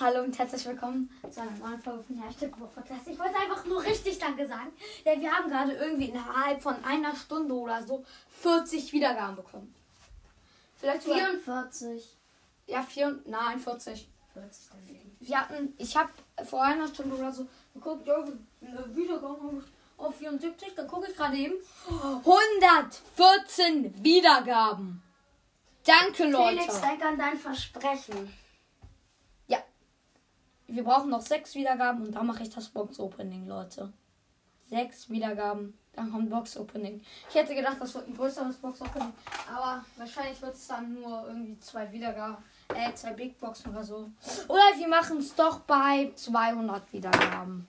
Hallo und herzlich willkommen zu einer neuen Folge von Hashtag Podcast. Ich wollte einfach nur richtig Danke sagen, denn wir haben gerade irgendwie innerhalb von einer Stunde oder so 40 Wiedergaben bekommen. Vielleicht sogar, 44. ja, 4, nein, 40. 40 daneben. Wir hatten, ich habe vor einer Stunde oder so geguckt, ja, eine Wiedergaben auf 74, dann gucke ich gerade eben 114 Wiedergaben. Danke, Leute. Felix, denk an dein Versprechen. Wir brauchen noch sechs Wiedergaben und dann mache ich das Box-Opening, Leute. Sechs Wiedergaben, dann kommt Box-Opening. Ich hätte gedacht, das wird ein größeres Box-Opening, aber wahrscheinlich wird es dann nur irgendwie zwei Wiedergaben, äh, zwei Big Boxen oder so. Oder wir machen es doch bei 200 Wiedergaben.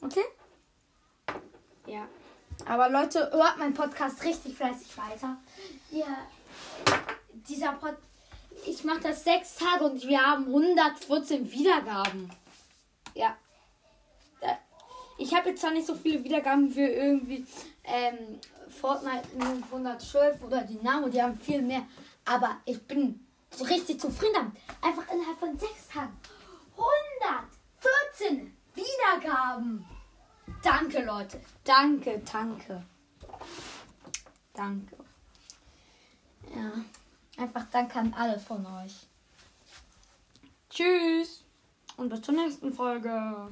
Okay? Ja. Aber Leute, hört meinen Podcast richtig fleißig weiter. Ja, dieser Pod ich mache das sechs Tage und wir haben 114 Wiedergaben. Ja. Ich habe jetzt zwar nicht so viele Wiedergaben für irgendwie ähm, Fortnite 112 oder Dynamo, die haben viel mehr. Aber ich bin so richtig zufrieden damit. Einfach innerhalb von sechs Tagen 114 Wiedergaben. Danke, Leute. Danke, danke. Danke. Ja. Einfach danke an alle von euch. Tschüss. Und bis zur nächsten Folge.